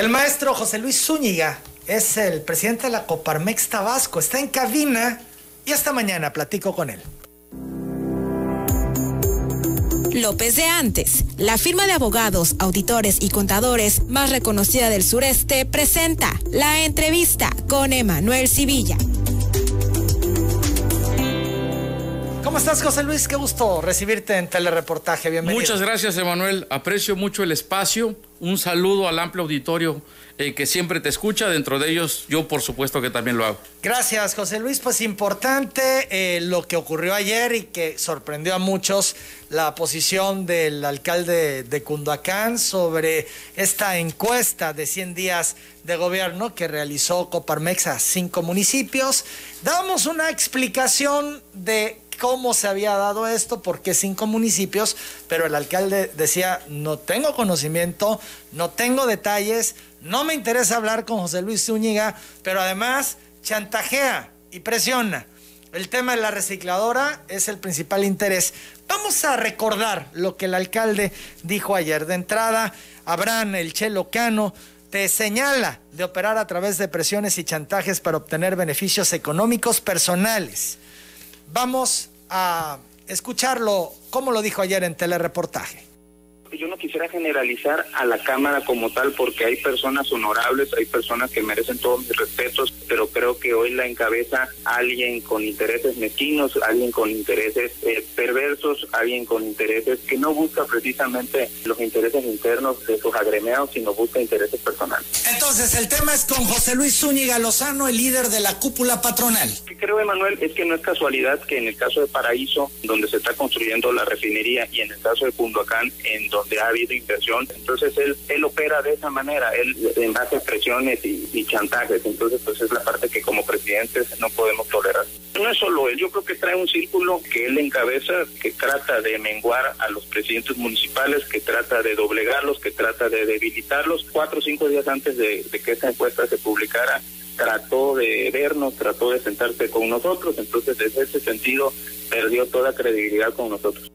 El maestro José Luis Zúñiga es el presidente de la Coparmex Tabasco. Está en cabina y esta mañana platico con él. López de Antes, la firma de abogados, auditores y contadores más reconocida del sureste, presenta la entrevista con Emanuel Civilla. ¿Cómo estás, José Luis? Qué gusto recibirte en Telereportaje. Bienvenido. Muchas gracias, Emanuel. Aprecio mucho el espacio. Un saludo al amplio auditorio eh, que siempre te escucha. Dentro de ellos, yo por supuesto que también lo hago. Gracias, José Luis. Pues importante eh, lo que ocurrió ayer y que sorprendió a muchos la posición del alcalde de Cunduacán sobre esta encuesta de 100 días de gobierno que realizó Coparmex a cinco municipios. Damos una explicación de cómo se había dado esto, por qué cinco municipios, pero el alcalde decía, no tengo conocimiento, no tengo detalles, no me interesa hablar con José Luis Zúñiga, pero además chantajea y presiona. El tema de la recicladora es el principal interés. Vamos a recordar lo que el alcalde dijo ayer. De entrada, Abraham, el Chelo Cano, te señala de operar a través de presiones y chantajes para obtener beneficios económicos personales. Vamos a escucharlo, como lo dijo ayer en telereportaje yo no quisiera generalizar a la Cámara como tal porque hay personas honorables, hay personas que merecen todos mis respetos, pero creo que hoy la encabeza alguien con intereses mezquinos, alguien con intereses eh, perversos, alguien con intereses que no busca precisamente los intereses internos de sus agremiados, sino busca intereses personales. Entonces, el tema es con José Luis Zúñiga Lozano, el líder de la cúpula patronal. Lo que creo, Emanuel, es que no es casualidad que en el caso de Paraíso, donde se está construyendo la refinería, y en el caso de Cunduacán, en donde ha habido inversión. Entonces él, él opera de esa manera, él en hace presiones y, chantajes. Entonces pues es la parte que como presidentes no podemos tolerar. No es solo él, yo creo que trae un círculo que él encabeza, que trata de menguar a los presidentes municipales, que trata de doblegarlos, que trata de debilitarlos. Cuatro o cinco días antes de, de que esta encuesta se publicara, trató de vernos, trató de sentarse con nosotros, entonces desde ese sentido perdió toda credibilidad con nosotros.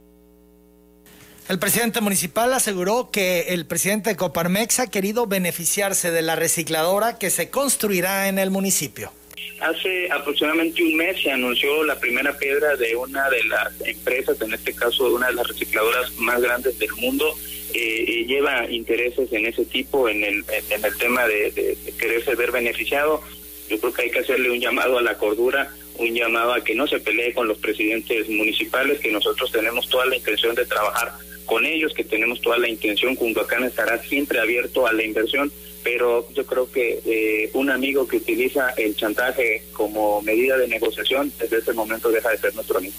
El presidente municipal aseguró que el presidente de Coparmex ha querido beneficiarse de la recicladora que se construirá en el municipio. Hace aproximadamente un mes se anunció la primera piedra de una de las empresas, en este caso una de las recicladoras más grandes del mundo. Eh, lleva intereses en ese tipo, en el, en el tema de, de quererse ver beneficiado. Yo creo que hay que hacerle un llamado a la cordura, un llamado a que no se pelee con los presidentes municipales, que nosotros tenemos toda la intención de trabajar con ellos, que tenemos toda la intención, Cunduacán estará siempre abierto a la inversión, pero yo creo que eh, un amigo que utiliza el chantaje como medida de negociación, desde ese momento deja de ser nuestro amigo.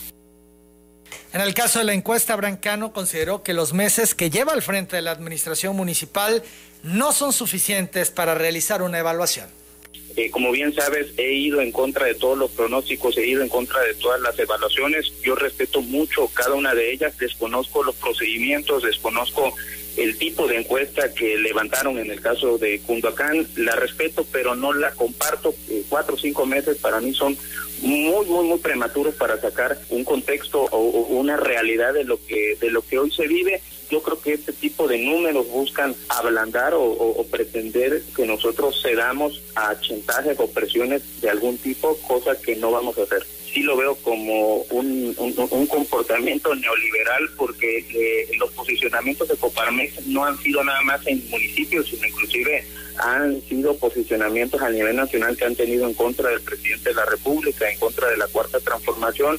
En el caso de la encuesta, Brancano consideró que los meses que lleva al frente de la administración municipal no son suficientes para realizar una evaluación. Eh, como bien sabes, he ido en contra de todos los pronósticos, he ido en contra de todas las evaluaciones. Yo respeto mucho cada una de ellas, desconozco los procedimientos, desconozco el tipo de encuesta que levantaron en el caso de Cunduacán. La respeto, pero no la comparto. Eh, cuatro o cinco meses para mí son muy, muy, muy prematuros para sacar un contexto o, una realidad de lo que de lo que hoy se vive. Yo creo que este tipo de números buscan ablandar o, pretender que nosotros cedamos a chantajes o presiones de algún tipo, cosa que no vamos a hacer sí lo veo como un, un, comportamiento neoliberal porque eh, los posicionamientos de Coparmex no han sido nada más en municipios, sino inclusive han sido posicionamientos a nivel nacional que han tenido en contra del presidente de la República, en contra de la cuarta transformación.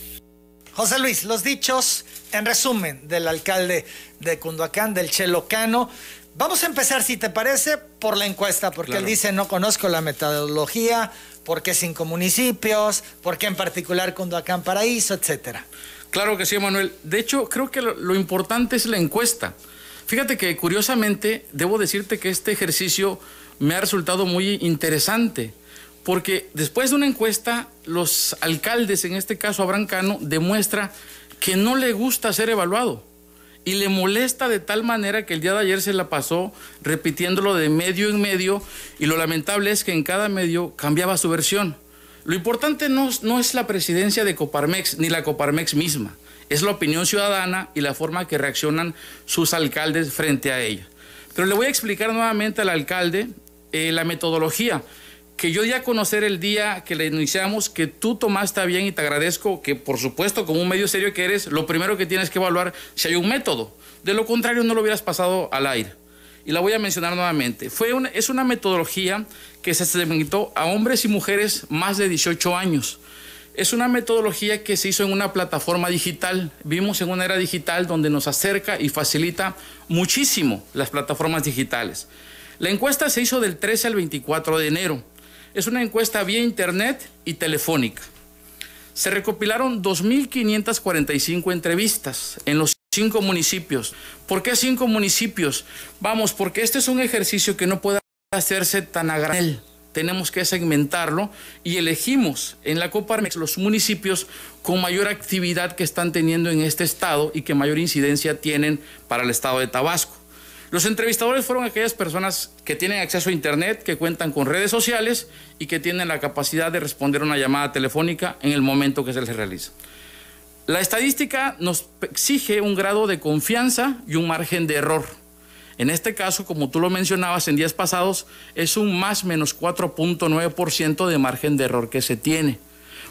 José Luis, los dichos en resumen del alcalde de Cunduacán, del Chelocano. Vamos a empezar, si te parece, por la encuesta, porque él dice no conozco la metodología, por qué cinco municipios, por qué en particular Cunduacán Paraíso, etcétera. Claro que sí, Manuel. De hecho, creo que lo importante es la encuesta. Fíjate que curiosamente, debo decirte que este ejercicio me ha resultado muy interesante, porque después de una encuesta, los alcaldes, en este caso Abrancano, demuestra que no le gusta ser evaluado y le molesta de tal manera que el día de ayer se la pasó repitiéndolo de medio en medio y lo lamentable es que en cada medio cambiaba su versión. Lo importante no, no es la presidencia de Coparmex ni la Coparmex misma, es la opinión ciudadana y la forma que reaccionan sus alcaldes frente a ella. Pero le voy a explicar nuevamente al alcalde eh, la metodología que yo di a conocer el día que le iniciamos, que tú tomaste bien y te agradezco que, por supuesto, como un medio serio que eres, lo primero que tienes que evaluar si hay un método. De lo contrario, no lo hubieras pasado al aire. Y la voy a mencionar nuevamente. Fue es una metodología que se segmentó a hombres y mujeres más de 18 años. Es una metodología que se hizo en una plataforma digital. Vivimos en una era digital donde nos acerca y facilita muchísimo las plataformas digitales. La encuesta se hizo del 13 al 24 de enero. Es una encuesta vía internet y telefónica. Se recopilaron 2.545 entrevistas en los cinco municipios. ¿Por qué cinco municipios? Vamos, porque este es un ejercicio que no puede hacerse tan a granel. Tenemos que segmentarlo y elegimos en la Coparmex los municipios con mayor actividad que están teniendo en este estado y que mayor incidencia tienen para el estado de Tabasco. Los entrevistadores fueron aquellas personas que tienen acceso a Internet, que cuentan con redes sociales y que tienen la capacidad de responder una llamada telefónica en el momento que se les realiza. La estadística nos exige un grado de confianza y un margen de error. En este caso, como tú lo mencionabas en días pasados, es un más menos 4.9% de margen de error que se tiene.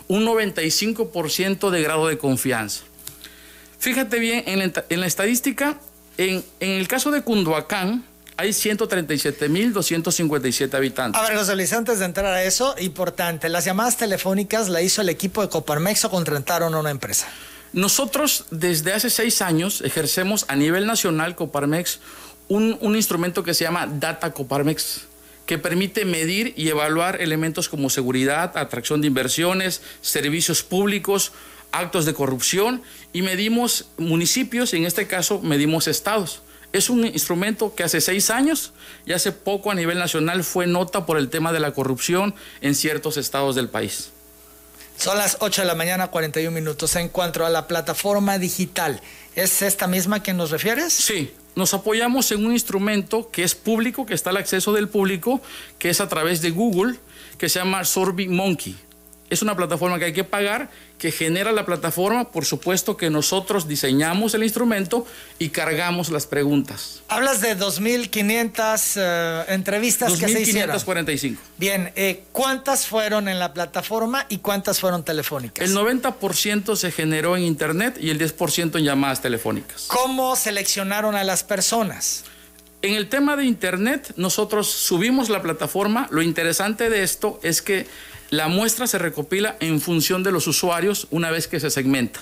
Un 95% de grado de confianza. Fíjate bien, en la, estadística en, el caso de Cunduacán, hay 137.257 habitantes. A ver, José Luis, antes de entrar a eso, importante, las llamadas telefónicas la hizo el equipo de Coparmex o contrataron a una empresa. Nosotros desde hace seis años ejercemos a nivel nacional Coparmex un, un instrumento que se llama Data Coparmex que permite medir y evaluar elementos como seguridad, atracción de inversiones, servicios públicos, actos de corrupción y medimos municipios, y en este caso medimos estados. Es un instrumento que hace seis años y hace poco a nivel nacional fue nota por el tema de la corrupción en ciertos estados del país. Son las 8 de la mañana, 41 minutos. En cuanto a la plataforma digital, ¿es esta misma que nos refieres? Sí, nos apoyamos en un instrumento que es público, que está al acceso del público, que es a través de Google, que se llama Sorbi Monkey es una plataforma que hay que pagar, que genera la plataforma, por supuesto que nosotros diseñamos el instrumento y cargamos las preguntas. Hablas de 2.500 eh, entrevistas que se hicieron. 2.545. Bien, eh, ¿cuántas fueron en la plataforma y cuántas fueron telefónicas? El 90% se generó en Internet y el 10% en llamadas telefónicas. ¿Cómo seleccionaron a las personas? En el tema de Internet, nosotros subimos la plataforma. Lo interesante de esto es que la muestra se recopila en función de los usuarios una vez que se segmenta.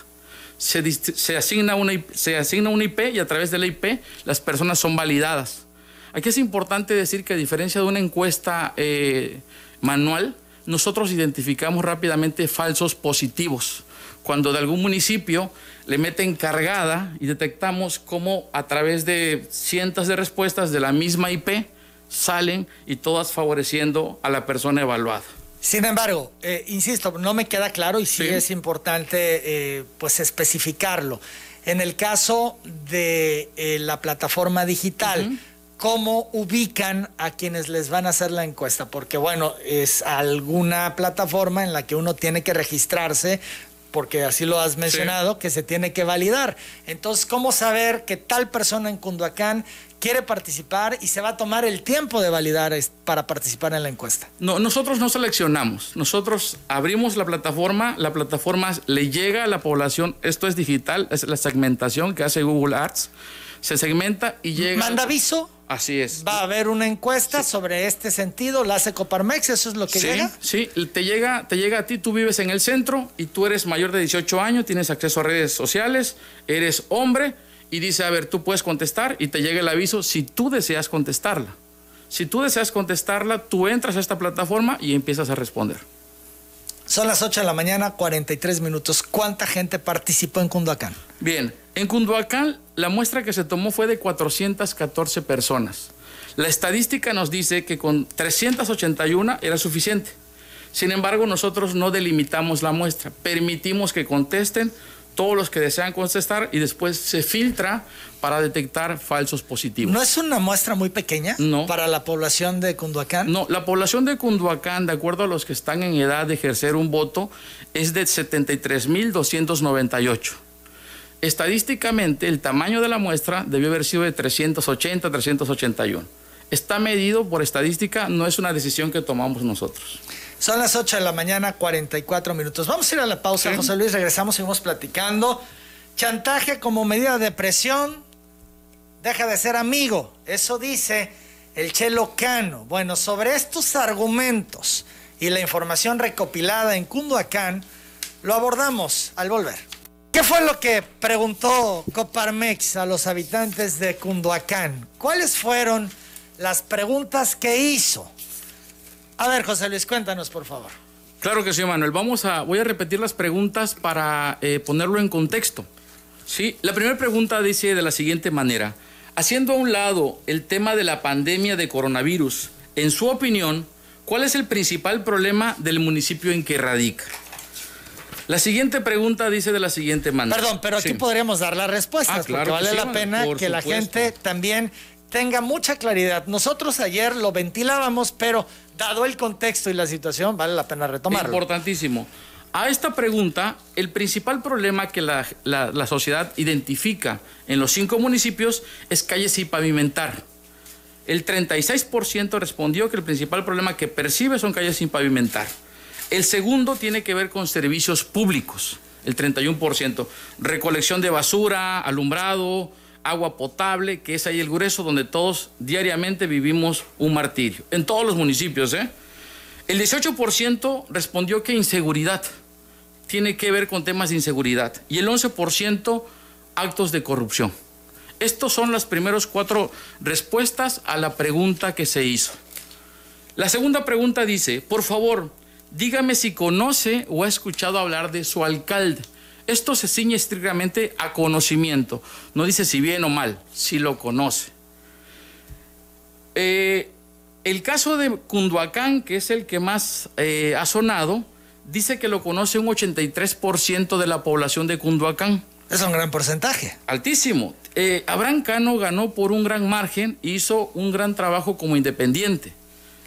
Se, asigna una, se asigna una IP y a través de la IP las personas son validadas. Aquí es importante decir que a diferencia de una encuesta eh, manual, nosotros identificamos rápidamente falsos positivos. Cuando de algún municipio le meten cargada y detectamos cómo a través de cientos de respuestas de la misma IP salen y todas favoreciendo a la persona evaluada. Sin embargo, eh, insisto, no me queda claro y sí, es importante eh, pues especificarlo. En el caso de eh, la plataforma digital, ¿cómo ubican a quienes les van a hacer la encuesta? Porque bueno, es alguna plataforma en la que uno tiene que registrarse porque así lo has mencionado, que se tiene que validar. Entonces, ¿cómo saber que tal persona en Cunduacán quiere participar y se va a tomar el tiempo de validar para participar en la encuesta? No, nosotros no seleccionamos. Nosotros abrimos la plataforma, la plataforma le llega a la población, esto es digital, es la segmentación que hace Google Arts, se segmenta y llega... ¿Manda aviso? Así es. Va a haber una encuesta sobre este sentido, la hace Coparmex, eso es lo que llega. Sí, te llega, te llega a ti, tú vives en el centro y tú eres mayor de 18 años, tienes acceso a redes sociales, eres hombre y dice, a ver, tú puedes contestar y te llega el aviso si tú deseas contestarla. Si tú deseas contestarla, tú entras a esta plataforma y empiezas a responder. Son las 8 de la mañana, 43 minutos. ¿Cuánta gente participó en Cunduacán? Bien, en Cunduacán la muestra que se tomó fue de 414 personas. La estadística nos dice que con 381 era suficiente. Sin embargo, nosotros no delimitamos la muestra, permitimos que contesten todos los que desean contestar y después se filtra para detectar falsos positivos. ¿No es una muestra muy pequeña no. para la población de Cunduacán? No, la población de Cunduacán, de acuerdo a los que están en edad de ejercer un voto, es de 73.298. Estadísticamente, el tamaño de la muestra debió haber sido de 380, 381. está medido por estadística, no es una decisión que tomamos nosotros. Son las 8 de la mañana, 44 minutos. Vamos a ir a la pausa, José Luis, regresamos, seguimos platicando. Chantaje como medida de presión, deja de ser amigo. Eso dice el Chelo Cano. Bueno, sobre estos argumentos y la información recopilada en Cunduacán, lo abordamos al volver. ¿Qué fue lo que preguntó Coparmex a los habitantes de Cunduacán? ¿Cuáles fueron las preguntas que hizo? A ver, José Luis, cuéntanos, por favor. Claro que sí, Manuel. Vamos a, voy a repetir las preguntas para eh, ponerlo en contexto. Sí, la primera pregunta dice de la siguiente manera: haciendo a un lado el tema de la pandemia de coronavirus, en su opinión, ¿cuál es el principal problema del municipio en que radica? La siguiente pregunta dice de la siguiente manera. Perdón, pero aquí podríamos dar las respuestas, ah, porque vale la pena que la gente también tenga mucha claridad. Nosotros ayer lo ventilábamos, pero dado el contexto y la situación, vale la pena retomarlo. Importantísimo. A esta pregunta, el principal problema que la, la sociedad identifica en los cinco municipios es calles sin pavimentar. El 36% respondió que el principal problema que percibe son calles sin pavimentar. El segundo tiene que ver con servicios públicos, el 31%. Recolección de basura, alumbrado, agua potable, que es ahí el grueso donde todos diariamente vivimos un martirio. En todos los municipios, ¿eh? El 18% respondió que inseguridad tiene que ver con temas de inseguridad. Y el 11% actos de corrupción. Estos son las primeras cuatro respuestas a la pregunta que se hizo. La segunda pregunta dice, por favor, dígame si conoce o ha escuchado hablar de su alcalde. Esto se ciñe estrictamente a conocimiento. No dice si bien o mal, si lo conoce. Eh, el caso de Cunduacán, que es el que más eh, ha sonado, dice que lo conoce un 83% de la población de Cunduacán. Es un gran porcentaje. Altísimo. Eh, Abraham Cano ganó por un gran margen, hizo un gran trabajo como independiente.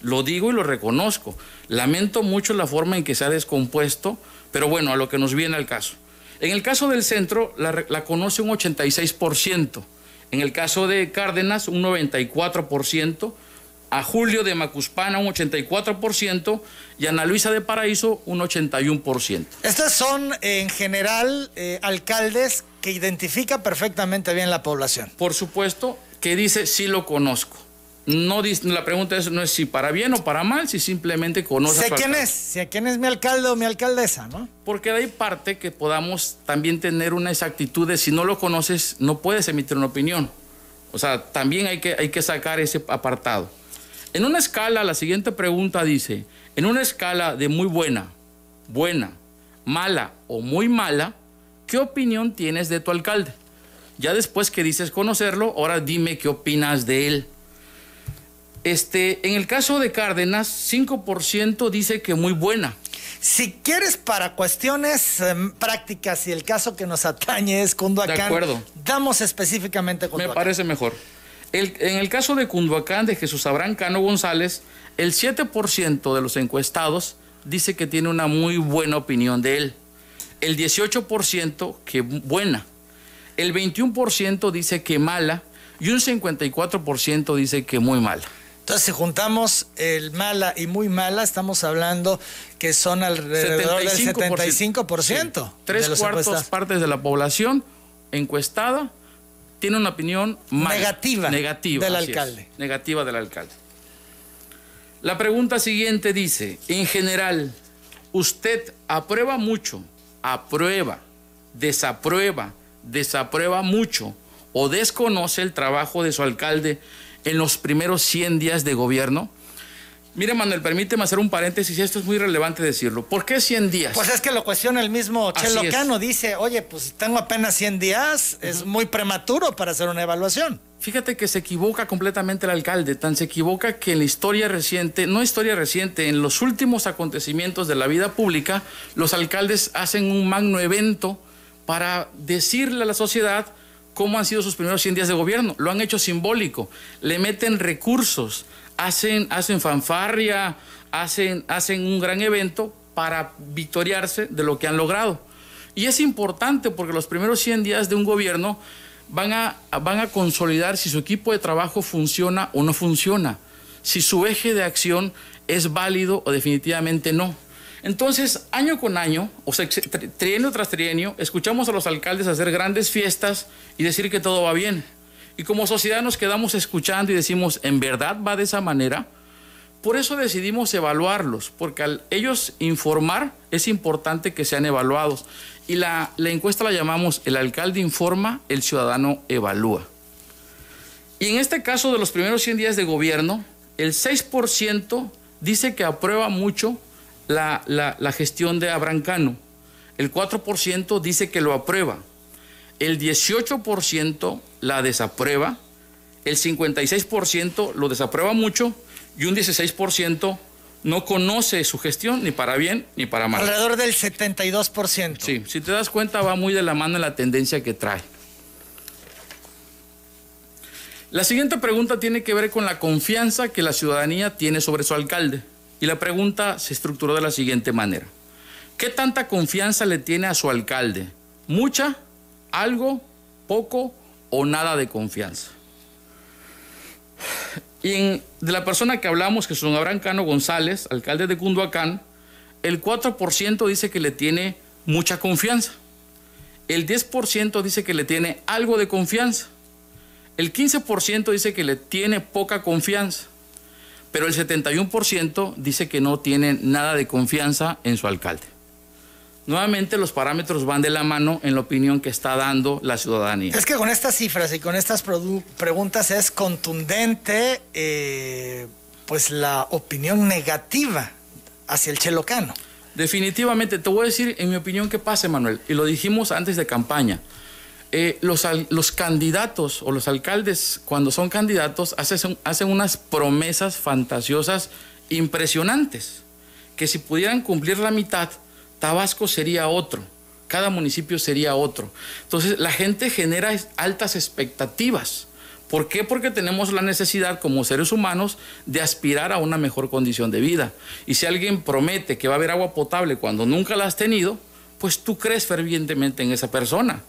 Lo digo y lo reconozco. Lamento mucho la forma en que se ha descompuesto, pero bueno, a lo que nos viene al caso. En el caso del centro, la, conoce un 86%. En el caso de Cárdenas, un 94%. A Julio de Macuspana, un 84%. Y a Ana Luisa de Paraíso, un 81%. Estas son, en general, eh, alcaldes que identifican perfectamente bien la población. Por supuesto, que dice, sí lo conozco. No, la pregunta es, no es si para bien o para mal, si simplemente conoce. Sé quién es, sé quién es mi alcalde o mi alcaldesa, ¿no? Porque de ahí parte que podamos también tener una exactitud de si no lo conoces, no puedes emitir una opinión. O sea, también hay que, hay que sacar ese apartado. En una escala, la siguiente pregunta dice, en una escala de muy buena, buena, mala o muy mala, ¿qué opinión tienes de tu alcalde? Ya después que dices conocerlo, ahora dime qué opinas de él. Este, en el caso de Cárdenas, 5% dice que muy buena. Si quieres para cuestiones em, prácticas y el caso que nos atañe es Cunduacán, de acuerdo. damos específicamente Cunduacán. Me parece mejor. en el caso de Cunduacán, de Jesús Abraham Cano González, el 7% de los encuestados dice que tiene una muy buena opinión de él. El 18% que buena. El 21% dice que mala y un 54% dice que muy mala. Entonces, si juntamos el mala y muy mala, estamos hablando que son alrededor del 75%. Tres cuartos partes de la población encuestada tiene una opinión negativa, negativa del alcalde. negativa del alcalde. La pregunta siguiente dice, en general, ¿usted aprueba mucho, aprueba, desaprueba, desaprueba mucho o desconoce el trabajo de su alcalde en los primeros 100 días de gobierno. Mire, Manuel, permíteme hacer un paréntesis, esto es muy relevante decirlo. ¿Por qué 100 días? Pues es que lo cuestiona el mismo Chelo Cano, dice, oye, pues tengo apenas 100 días, es muy prematuro para hacer una evaluación. Fíjate que se equivoca completamente el alcalde, tan se equivoca que en la historia reciente, no historia reciente, en los últimos acontecimientos de la vida pública, los alcaldes hacen un magno evento para decirle a la sociedad cómo han sido sus primeros 100 días de gobierno. Lo han hecho simbólico. Le meten recursos, hacen, hacen fanfarria, hacen, hacen un gran evento para victoriarse de lo que han logrado. Y es importante porque los primeros 100 días de un gobierno van a, van a consolidar si su equipo de trabajo funciona o no funciona, si su eje de acción es válido o definitivamente no. Entonces, año con año, o sea, trienio tras trienio, escuchamos a los alcaldes hacer grandes fiestas y decir que todo va bien. Y como sociedad nos quedamos escuchando y decimos, ¿en verdad va de esa manera? Por eso decidimos evaluarlos, porque al ellos informar es importante que sean evaluados. Y la, la encuesta la llamamos El alcalde informa, el ciudadano evalúa. Y en este caso de los primeros 100 días de gobierno, el 6% dice que aprueba mucho la, la, gestión de Abrancano. El 4% dice que lo aprueba. El 18% la desaprueba. El 56% lo desaprueba mucho. Y un 16% no conoce su gestión ni para bien ni para mal. Alrededor del 72%. Sí, si te das cuenta va muy de la mano la tendencia que trae. La siguiente pregunta tiene que ver con la confianza que la ciudadanía tiene sobre su alcalde. Y la pregunta se estructuró de la siguiente manera. ¿Qué tanta confianza le tiene a su alcalde? ¿Mucha? ¿Algo? ¿Poco? ¿O nada de confianza? Y de la persona que hablamos, que es don Abraham Cano González, alcalde de Cunduacán, el 4% dice que le tiene mucha confianza. El 10% dice que le tiene algo de confianza. El 15% dice que le tiene poca confianza. Pero el 71% dice que no tiene nada de confianza en su alcalde. Nuevamente los parámetros van de la mano en la opinión que está dando la ciudadanía. Es que con estas cifras y con estas preguntas es contundente eh, pues la opinión negativa hacia el chelocano. Definitivamente, te voy a decir en mi opinión qué pasa, Manuel, y lo dijimos antes de campaña. Eh, los, los, candidatos o los alcaldes, cuando son candidatos, hacen, hacen unas promesas fantasiosas impresionantes, que si pudieran cumplir la mitad, Tabasco sería otro, cada municipio sería otro. Entonces la gente genera altas expectativas. ¿Por qué? Porque tenemos la necesidad como seres humanos de aspirar a una mejor condición de vida. Y si alguien promete que va a haber agua potable cuando nunca la has tenido, pues tú crees fervientemente en esa persona.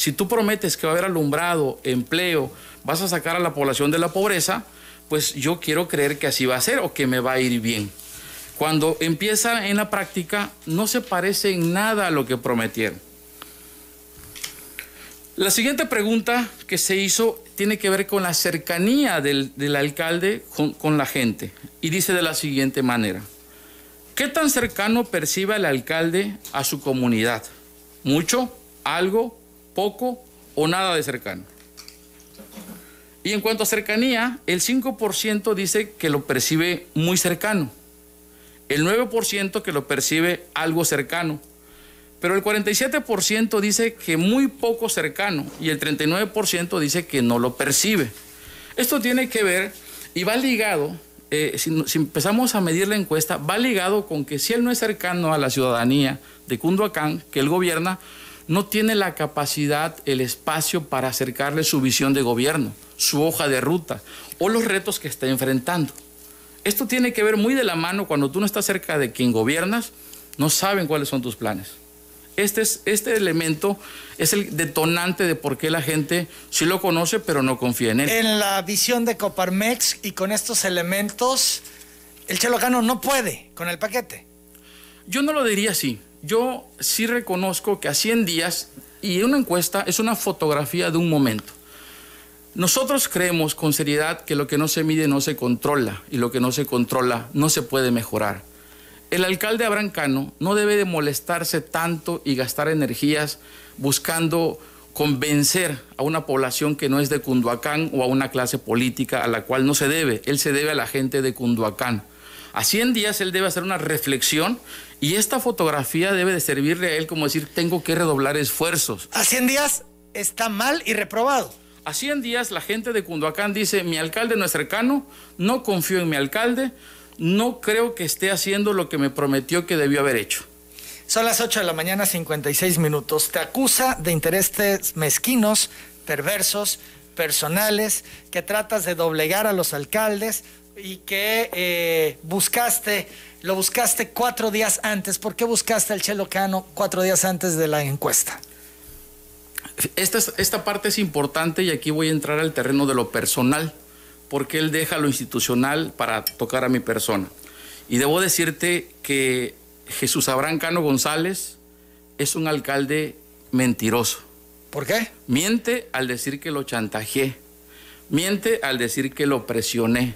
Si tú prometes que va a haber alumbrado, empleo, vas a sacar a la población de la pobreza, pues yo quiero creer que así va a ser o que me va a ir bien. Cuando empieza en la práctica, no se parece en nada a lo que prometieron. La siguiente pregunta que se hizo tiene que ver con la cercanía del, alcalde con, con, la gente. Y dice de la siguiente manera, ¿qué tan cercano percibe el alcalde a su comunidad? ¿Mucho? ¿Algo? ¿Poco? ¿O nada de cercano? Y en cuanto a cercanía, el 5% dice que lo percibe muy cercano el 9% que lo percibe algo cercano, pero el 47% dice que muy poco cercano y el 39% dice que no lo percibe. Esto tiene que ver y va ligado, eh, si, si, empezamos a medir la encuesta, va ligado con que si él no es cercano a la ciudadanía de Cunduacán, que él gobierna, no tiene la capacidad, el espacio para acercarle su visión de gobierno, su hoja de ruta o los retos que está enfrentando. Esto tiene que ver muy de la mano cuando tú no estás cerca de quien gobiernas, no saben cuáles son tus planes. Este, es, este elemento es el detonante de por qué la gente sí lo conoce, pero no confía en él. En la visión de Coparmex y con estos elementos, el Chelocano no puede con el paquete. Yo no lo diría así. Yo sí reconozco que a 100 días y una encuesta es una fotografía de un momento. Nosotros creemos con seriedad que lo que no se mide no se controla y lo que no se controla no se puede mejorar. El alcalde Abraham Cano no debe de molestarse tanto y gastar energías buscando convencer a una población que no es de Cunduacán o a una clase política a la cual no se debe. Él se debe a la gente de Cunduacán. A 100 días él debe hacer una reflexión y esta fotografía debe de servirle a él como decir, tengo que redoblar esfuerzos. A 100 días está mal y reprobado. A 100 días la gente de Cunduacán dice, mi alcalde no es cercano, no confío en mi alcalde, no creo que esté haciendo lo que me prometió que debió haber hecho. Son las 8 de la mañana, 56 minutos. Te acusa de intereses mezquinos, perversos, personales, que tratas de doblegar a los alcaldes y que eh, buscaste, lo buscaste cuatro días antes. ¿Por qué buscaste al Chelocano cuatro días antes de la encuesta? esta, esta parte es importante y aquí voy a entrar al terreno de lo personal, porque él deja lo institucional para tocar a mi persona. Y debo decirte que Jesús Abraham Cano González es un alcalde mentiroso. ¿Por qué? Miente al decir que lo chantajeé. Miente al decir que lo presioné.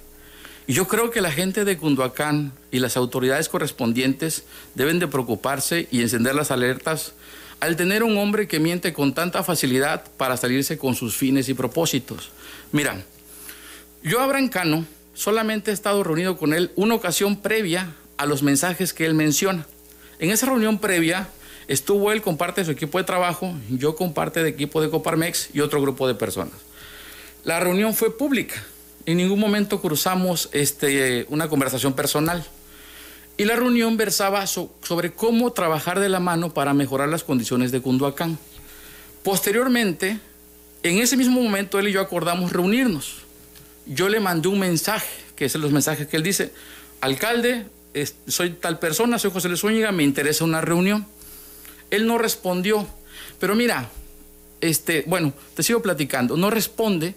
Yo creo que la gente de Cunduacán y las autoridades correspondientes deben de preocuparse y encender las alertas al tener un hombre que miente con tanta facilidad para salirse con sus fines y propósitos. Mira, yo Abraham Cano solamente he estado reunido con él una ocasión previa a los mensajes que él menciona. En esa reunión previa estuvo él con parte de su equipo de trabajo, yo con parte de equipo de Coparmex y otro grupo de personas. La reunión fue pública. En ningún momento cruzamos este, una conversación personal. Y la reunión versaba sobre cómo trabajar de la mano para mejorar las condiciones de Cunduacán. Posteriormente, en ese mismo momento, él y yo acordamos reunirnos. Yo le mandé un mensaje, que es los mensajes que él dice, alcalde, soy tal persona, soy José Luis Zúñiga, me interesa una reunión. Él no respondió, pero mira, este, bueno, te sigo platicando, no responde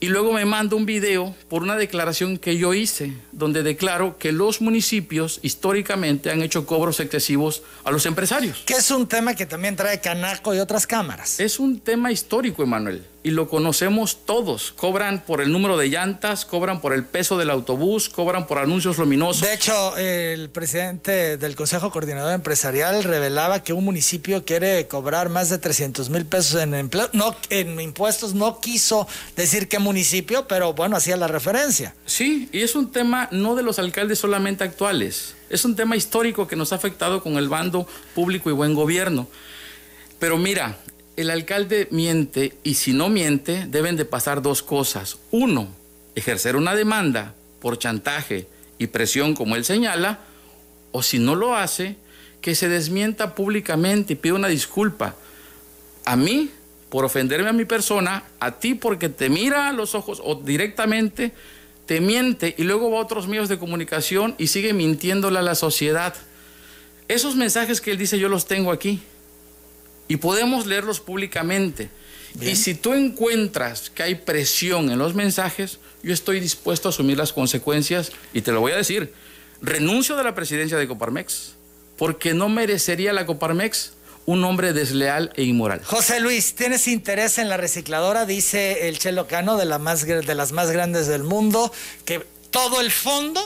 y luego me manda un video por una declaración que yo hice, donde declaro que los municipios históricamente han hecho cobros excesivos a los empresarios. Que es un tema que también trae Canaco y otras cámaras. Es un tema histórico, Emanuel y lo conocemos todos. Cobran por el número de llantas, cobran por el peso del autobús, cobran por anuncios luminosos. De hecho, el presidente del Consejo Coordinador Empresarial revelaba que un municipio quiere cobrar más de 300 mil pesos en empleo, no en impuestos, no quiso decir qué municipio, pero bueno, hacía la referencia. Sí, y es un tema no de los alcaldes solamente actuales, es un tema histórico que nos ha afectado con el bando público y buen gobierno. Pero mira, el alcalde miente y si no miente deben de pasar dos cosas. Uno, ejercer una demanda por chantaje y presión como él señala, o si no lo hace, que se desmienta públicamente y pida una disculpa. A mí por ofenderme a mi persona, a ti porque te mira a los ojos o directamente te miente y luego va a otros medios de comunicación y sigue mintiéndole a la sociedad. Esos mensajes que él dice yo los tengo aquí y podemos leerlos públicamente. Y si tú encuentras que hay presión en los mensajes, yo estoy dispuesto a asumir las consecuencias y te lo voy a decir. Renuncio de la presidencia de Coparmex porque no merecería la Coparmex un hombre desleal e inmoral. José Luis, ¿tienes interés en la recicladora? Dice el Chelo Cano, de, la más, de las más grandes del mundo, que todo el fondo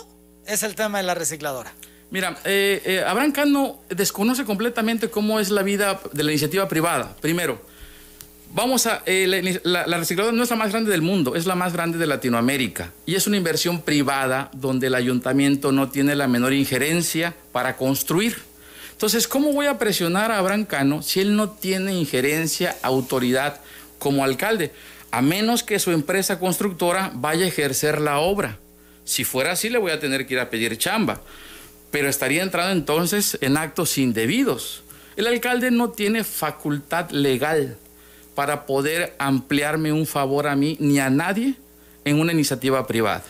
es el tema de la recicladora. Mira, eh, eh, Abraham Cano desconoce completamente cómo es la vida de la iniciativa privada. Primero, vamos a. Eh, la, recicladora no es la más grande del mundo, es la más grande de Latinoamérica. Y es una inversión privada donde el ayuntamiento no tiene la menor injerencia para construir. Entonces, ¿cómo voy a presionar a Abraham Cano si él no tiene injerencia, autoridad como alcalde? A menos que su empresa constructora vaya a ejercer la obra. Si fuera así, le voy a tener que ir a pedir chamba pero estaría entrando entonces en actos indebidos. El alcalde no tiene facultad legal para poder ampliarme un favor a mí ni a nadie en una iniciativa privada.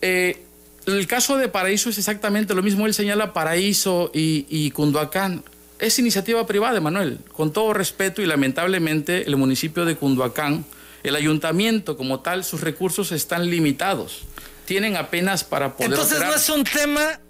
Eh, el caso de Paraíso es exactamente lo mismo. Él señala Paraíso y, y Cunduacán. Es iniciativa privada, Manuel. Con todo respeto y lamentablemente el municipio de Cunduacán, el ayuntamiento como tal, sus recursos están limitados tienen apenas para poder. Entonces no es un tema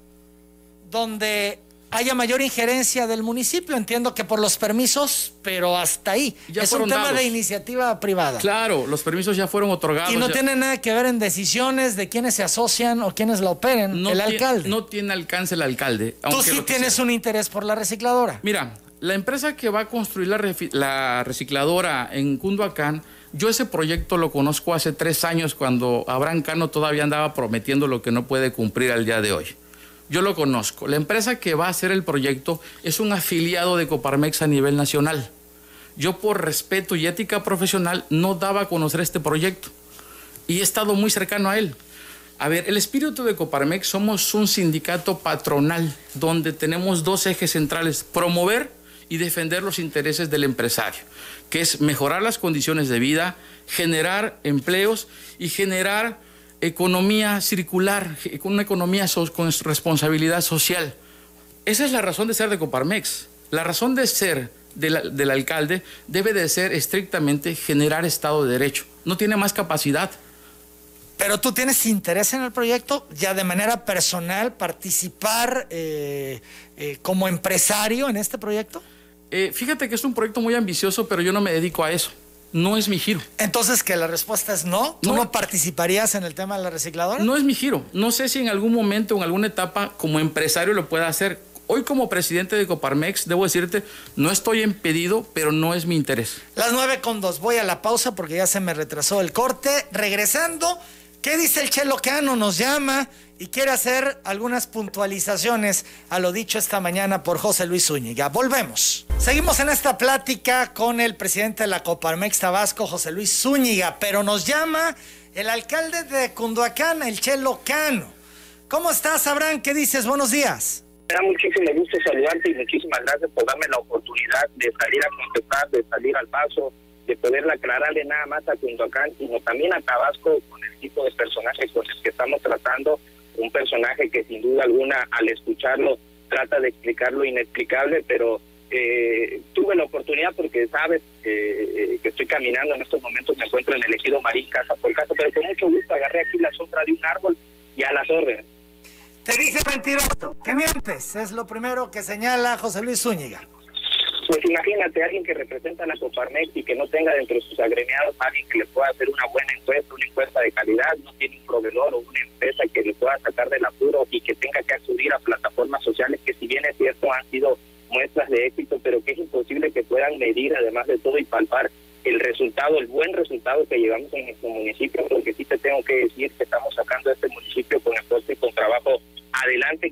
donde haya mayor injerencia del municipio. Entiendo que por los permisos, pero hasta ahí. es un tema de iniciativa privada. Claro, los permisos ya fueron otorgados. Y no tiene nada que ver en decisiones de quiénes se asocian o quiénes la operen. el alcalde. No tiene alcance el alcalde. Tú sí tienes un interés por la recicladora. Mira, la empresa que va a construir la, la recicladora en Cunduacán yo ese proyecto lo conozco hace tres años cuando Abraham Cano todavía andaba prometiendo lo que no puede cumplir al día de hoy. Yo lo conozco. La empresa que va a hacer el proyecto es un afiliado de Coparmex a nivel nacional. Yo por respeto y ética profesional no daba a conocer este proyecto y he estado muy cercano a él. A ver, el espíritu de Coparmex somos un sindicato patronal donde tenemos dos ejes centrales, promover y defender los intereses del empresario que es mejorar las condiciones de vida, generar empleos y generar economía circular, una economía con responsabilidad social. Esa es la razón de ser de Coparmex. La razón de ser del, alcalde debe de ser estrictamente generar Estado de Derecho. No tiene más capacidad. Pero tú tienes interés en el proyecto, ya de manera personal, participar eh, eh, como empresario en este proyecto? Eh, fíjate que es un proyecto muy ambicioso, pero yo no me dedico a eso. No es mi giro. Entonces, que la respuesta es no. ¿Tú no, participarías en el tema de la recicladora? No es mi giro. No sé si en algún momento, en alguna etapa, como empresario lo pueda hacer. Hoy como presidente de Coparmex, debo decirte, no estoy impedido, pero no es mi interés. Las nueve con dos. Voy a la pausa porque ya se me retrasó el corte. Regresando, ¿qué dice el Chelo Cano? Nos llama y quiere hacer algunas puntualizaciones a lo dicho esta mañana por José Luis Zúñiga. Volvemos. Seguimos en esta plática con el presidente de la Coparmex Tabasco, José Luis Zúñiga, pero nos llama el alcalde de Cunduacán, el Chelo Cano. ¿Cómo estás, Abraham? ¿Qué dices? Buenos días. Me da muchísimo gusto saludarte y muchísimas gracias por darme la oportunidad de salir a contestar, de salir al paso, de poderle aclararle nada más a Cunduacán, sino también a Tabasco con el tipo de personaje con el que estamos tratando un personaje que sin duda alguna al escucharlo trata de explicar lo inexplicable, pero eh, tuve la oportunidad porque sabes eh, que estoy caminando en estos momentos, me encuentro en el ejido Marín casa por casa, pero con mucho gusto agarré aquí la sombra de un árbol y a las órdenes. Te dije mentiroso, que mientes, es lo primero que señala José Luis Zúñiga. Pues imagínate alguien que representa a la Coparmex y que no tenga dentro de sus agremiados alguien que le pueda hacer una buena encuesta, una encuesta de calidad, no tiene un proveedor o una empresa que le pueda sacar del apuro y que tenga que acudir a plataformas sociales que si bien es cierto han sido muestras de éxito, pero que es imposible que puedan medir además de todo y palpar el resultado, el buen resultado que llevamos en nuestro municipio, porque sí te tengo que decir que estamos sacando a este municipio con esfuerzo y con trabajo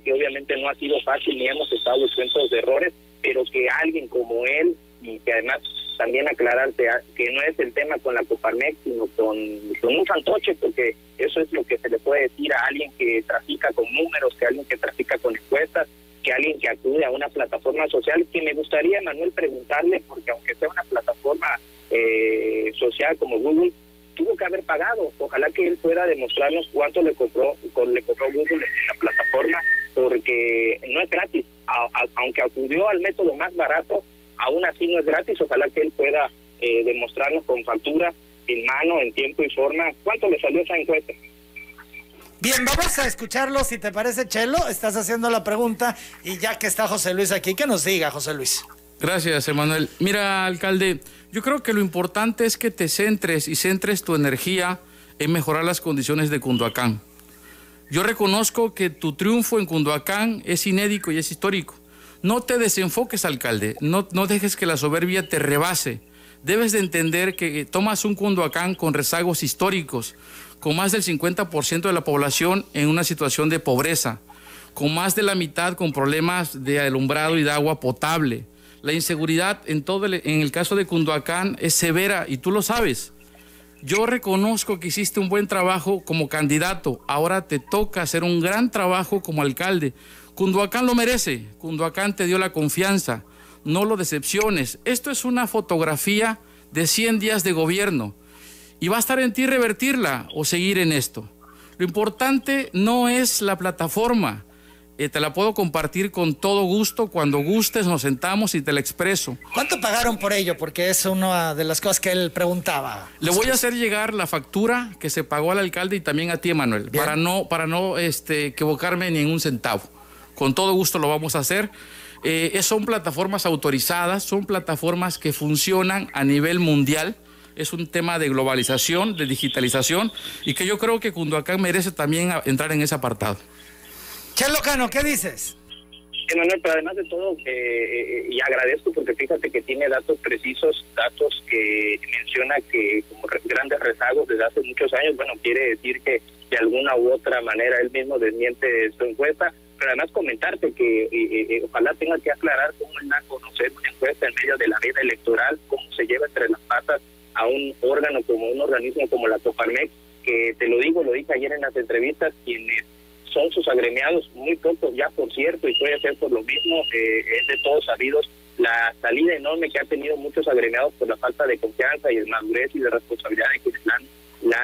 que obviamente no ha sido fácil ni hemos estado exentos de errores, pero que alguien como él, y que además también aclararte que no es el tema con la Coparmex, sino con, un fantoche, porque eso es lo que se le puede decir a alguien que trafica con números, que alguien que trafica con encuestas, que alguien que acude a una plataforma social, que me gustaría, Manuel, preguntarle, porque aunque sea una plataforma eh, social como Google, tuvo que haber pagado. Ojalá que él pueda demostrarnos cuánto le compró, le compró Google en la plataforma, porque no es gratis. aunque acudió al método más barato, aún así no es gratis. Ojalá que él pueda eh, demostrarnos con factura, en mano, en tiempo y forma, cuánto le salió esa encuesta. Bien, vamos a escucharlo, si te parece, Chelo. Estás haciendo la pregunta y ya que está José Luis aquí, que nos diga, José Luis. Gracias, Emanuel. Mira, alcalde, yo creo que lo importante es que te centres y centres tu energía en mejorar las condiciones de Cunduacán. Yo reconozco que tu triunfo en Cunduacán es inédito y es histórico. No te desenfoques, alcalde. No, no dejes que la soberbia te rebase. Debes de entender que tomas un Cunduacán con rezagos históricos, con más del 50% de la población en una situación de pobreza, con más de la mitad con problemas de alumbrado y de agua potable, la inseguridad en todo el, en el caso de Cunduacán es severa y tú lo sabes. Yo reconozco que hiciste un buen trabajo como candidato. Ahora te toca hacer un gran trabajo como alcalde. Cunduacán lo merece. Cunduacán te dio la confianza. No lo decepciones. Esto es una fotografía de 100 días de gobierno. Y va a estar en ti revertirla o seguir en esto. Lo importante no es la plataforma. Eh, te la puedo compartir con todo gusto. Cuando gustes nos sentamos y te la expreso. ¿Cuánto pagaron por ello? Porque es una de las cosas que él preguntaba. Le voy a hacer llegar la factura que se pagó al alcalde y también a ti, Manuel, para no, para no este, equivocarme ni en un centavo. Con todo gusto lo vamos a hacer. Eh, son plataformas autorizadas, son plataformas que funcionan a nivel mundial. Es un tema de globalización, de digitalización y que yo creo que Cunduacán merece también entrar en ese apartado. Chelo Cano, ¿qué dices? Manuel, pero además de todo, eh, eh, y agradezco porque fíjate que tiene datos precisos, datos que menciona que como grandes rezagos desde hace muchos años, bueno, quiere decir que de alguna u otra manera él mismo desmiente su encuesta, pero además comentarte que eh, ojalá tenga que aclarar cómo él da a conocer una encuesta en medio de la vida electoral, cómo se lleva entre las patas a un órgano como un organismo como la Coparmex, que te lo digo, lo dije ayer en las entrevistas, quienes son sus agremiados, muy pocos ya por cierto, y puede ser por lo mismo, eh, es de todos sabidos la salida enorme que han tenido muchos agremiados por la falta de confianza y de madurez y de responsabilidad de quienes la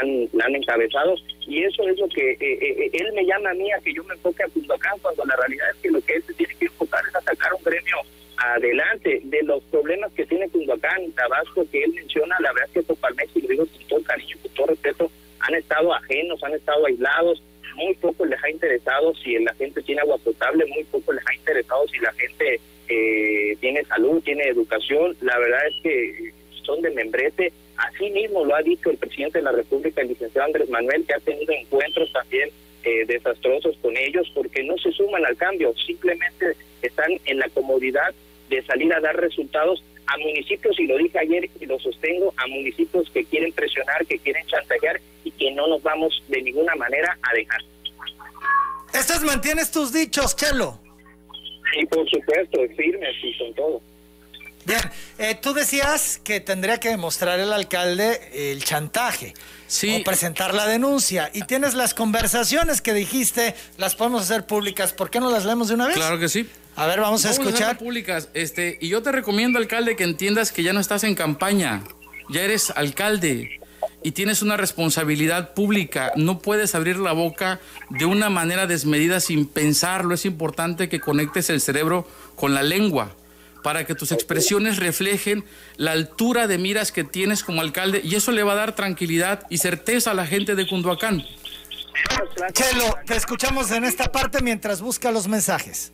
han, la han, encabezado. Y eso es lo que eh, eh, él me llama a mí a que yo me enfoque a Cundacán, cuando la realidad es que lo que él se tiene que enfocar es a sacar un gremio adelante. De los problemas que tiene Cunduacán, Tabasco, que él menciona, la verdad es que Copalmex, y lo digo con todo cariño, con todo respeto, han estado ajenos, han estado aislados, muy poco les ha interesado si la gente tiene agua potable, muy poco les ha interesado si la gente eh, tiene salud, tiene educación. La verdad es que son de membrete. Así mismo lo ha dicho el presidente de la República, el licenciado Andrés Manuel, que ha tenido encuentros también eh, desastrosos con ellos porque no se suman al cambio, simplemente están en la comodidad de salir a dar resultados a municipios, y lo dije ayer y lo sostengo, a municipios que quieren presionar, que quieren chantajear y que no nos vamos de ninguna manera a dejar. Estas mantienes tus dichos, Chelo. Sí, por supuesto, firmes y con todo. Bien, eh, tú decías que tendría que demostrar el alcalde el chantaje. Sí. O presentar la denuncia. Y tienes las conversaciones que dijiste, las podemos hacer públicas. ¿Por qué no las leemos de una vez? Claro que sí. A ver, vamos, a escuchar. públicas. Este, y yo te recomiendo, alcalde, que entiendas que ya no estás en campaña. Ya eres alcalde y tienes una responsabilidad pública. No puedes abrir la boca de una manera desmedida sin pensarlo. Es importante que conectes el cerebro con la lengua para que tus expresiones reflejen la altura de miras que tienes como alcalde y eso le va a dar tranquilidad y certeza a la gente de Cunduacán. Chelo, te escuchamos en esta parte mientras busca los mensajes.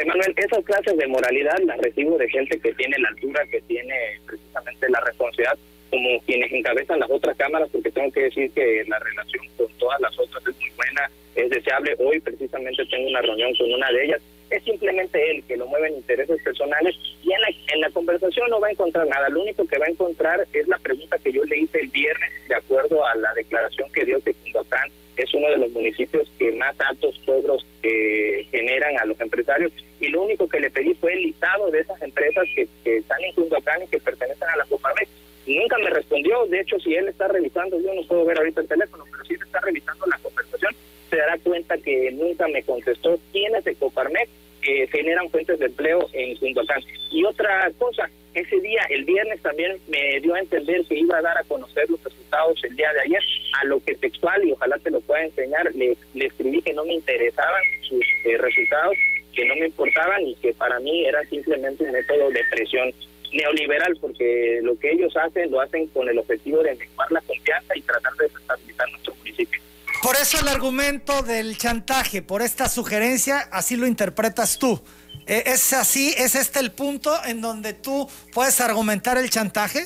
Emanuel, esas clases de moralidad las recibo de gente que tiene la altura, que tiene precisamente la responsabilidad, como quienes encabezan las otras cámaras, porque tengo que decir que la relación con todas las otras es muy buena, es deseable. Hoy precisamente tengo una reunión con una de ellas es simplemente él que lo mueve en intereses personales y en la, en la conversación no va a encontrar nada. Lo único que va a encontrar es la pregunta que yo le hice el viernes, de acuerdo a la declaración que dio que Cundacán es uno de los municipios que más altos cobros eh, generan a los empresarios. Y lo único que le pedí fue el listado de esas empresas que, están en Cundacán y que pertenecen a la Coparmex. Nunca me respondió, de hecho, si él está revisando, yo no puedo ver ahorita el teléfono, pero si él está revisando la conversación, se dará cuenta que nunca me contestó quiénes de Coparmex que generan fuentes de empleo en Cundacán. Y otra cosa, ese día, el viernes también me dio a entender que iba a dar a conocer los resultados el día de ayer, a lo que textual, y ojalá te lo pueda enseñar, le, le escribí que no me interesaban sus eh, resultados, que no me importaban y que para mí era simplemente un método de presión neoliberal, porque lo que ellos hacen lo hacen con el objetivo de mejorar la confianza y tratar de desestabilizar nuestro municipio. Por eso el argumento del chantaje, por esta sugerencia, así lo interpretas tú. E, ¿Es así? ¿Es este el punto en donde tú puedes argumentar el chantaje?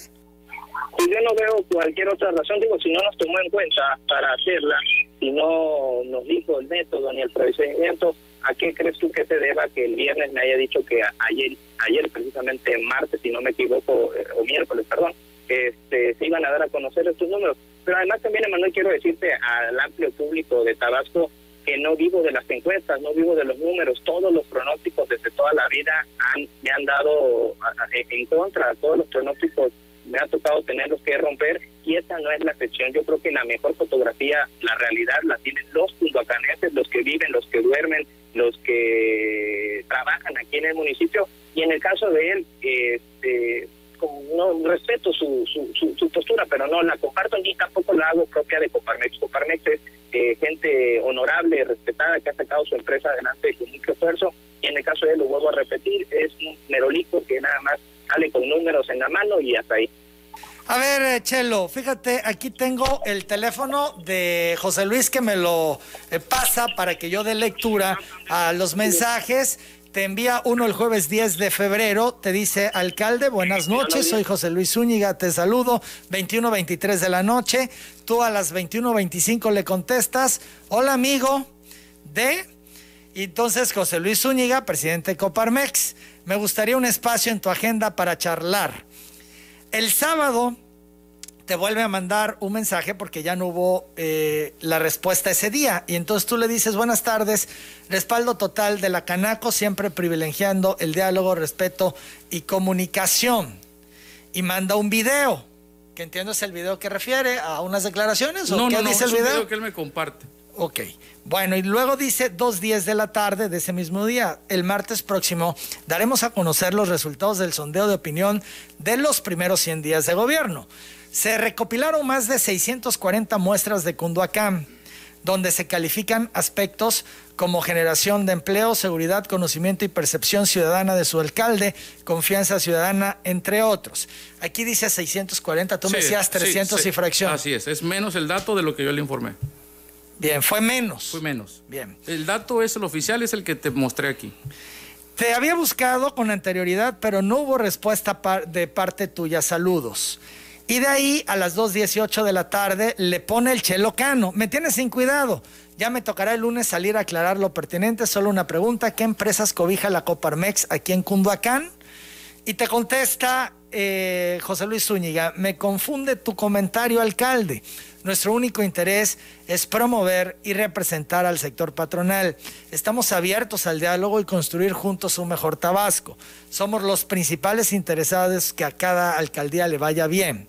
Pues yo no veo cualquier otra razón. Digo, si no nos tomó en cuenta para hacerla, si no nos dijo el método ni el procedimiento, ¿a qué crees tú que se deba que el viernes me haya dicho que ayer, ayer precisamente martes, si no me equivoco, eh, o miércoles, perdón, este, se iban a dar a conocer estos números? Pero además también, Emanuel, quiero decirte al amplio público de Tabasco que no vivo de las encuestas, no vivo de los números, todos los pronósticos desde toda la vida han, me han dado en contra, todos los pronósticos me ha tocado tenerlos que romper y esta no es la excepción. Yo creo que la mejor fotografía, la realidad la tienen los cunduacaneses, los que viven, los que duermen, los que trabajan aquí en el municipio. Y en el caso de él, este no respeto su, su, su, postura, pero no la comparto ni tampoco la hago propia de Coparmex. Coparmex es eh, gente honorable, respetada, que ha sacado su empresa adelante con mucho esfuerzo. Y en el caso de él, lo vuelvo a repetir, es un merolico que nada más sale con números en la mano y hasta ahí. A ver, eh, Chelo, fíjate, aquí tengo el teléfono de José Luis que me lo eh, pasa para que yo dé lectura a los mensajes te envía uno el jueves 10 de febrero, te dice, alcalde, buenas noches, soy José Luis Zúñiga, te saludo, 21.23 de la noche, tú a las 21.25 le contestas, hola amigo de... Y entonces José Luis Zúñiga, presidente de Coparmex, me gustaría un espacio en tu agenda para charlar. El sábado te vuelve a mandar un mensaje porque ya no hubo eh, la respuesta ese día. Y entonces tú le dices, buenas tardes, respaldo total de la Canaco, siempre privilegiando el diálogo, respeto y comunicación. Y manda un video, que entiendo es el video que refiere a unas declaraciones. ¿o no, qué no, dice el video? video que él me comparte. Ok. Bueno, y luego dice dos días de la tarde de ese mismo día, el martes próximo, daremos a conocer los resultados del sondeo de opinión de los primeros 100 días de gobierno. Se recopilaron más de 640 muestras de Cunduacán. donde se califican aspectos como generación de empleo, seguridad, conocimiento y percepción ciudadana de su alcalde, confianza ciudadana, entre otros. Aquí dice 640, tú me decías 300 y fracción. Así es, es menos el dato de lo que yo le informé. Bien, fue menos. Fue menos. Bien. El dato es el oficial, es el que te mostré aquí. Te había buscado con anterioridad, pero no hubo respuesta de parte tuya. Saludos. Y de ahí a las 2.18 de la tarde le pone el Chelo Cano. Me tiene sin cuidado. Ya me tocará el lunes salir a aclarar lo pertinente. Solo una pregunta. ¿Qué empresas cobija la Coparmex aquí en Cunduacán? Y te contesta eh, José Luis Zúñiga. Me confunde tu comentario, alcalde. Nuestro único interés es promover y representar al sector patronal. Estamos abiertos al diálogo y construir juntos un mejor Tabasco. Somos los principales interesados que a cada alcaldía le vaya bien.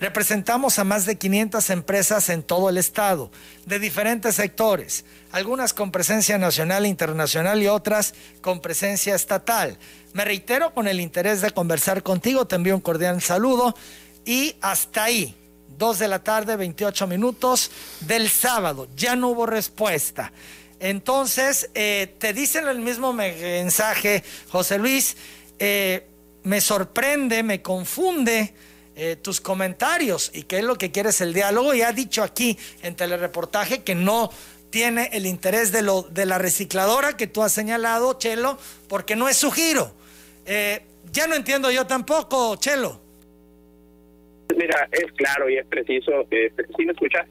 Representamos a más de 500 empresas en todo el estado, de diferentes sectores, algunas con presencia nacional e internacional y otras con presencia estatal. Me reitero con el interés de conversar contigo, te envío un cordial saludo y hasta ahí. 2 de la tarde, 28 minutos del sábado. Ya no hubo respuesta. Entonces, eh, te dicen el mismo mensaje, José Luis, eh, me sorprende, me confunde eh, tus comentarios y qué es lo que quieres el diálogo. Y ha dicho aquí en telereportaje que no tiene el interés de, lo, de la recicladora que tú has señalado, Chelo, porque no es su giro. ya no entiendo yo tampoco, Chelo. Mira, es claro y es preciso. Eh, ¿Sí me escuchas?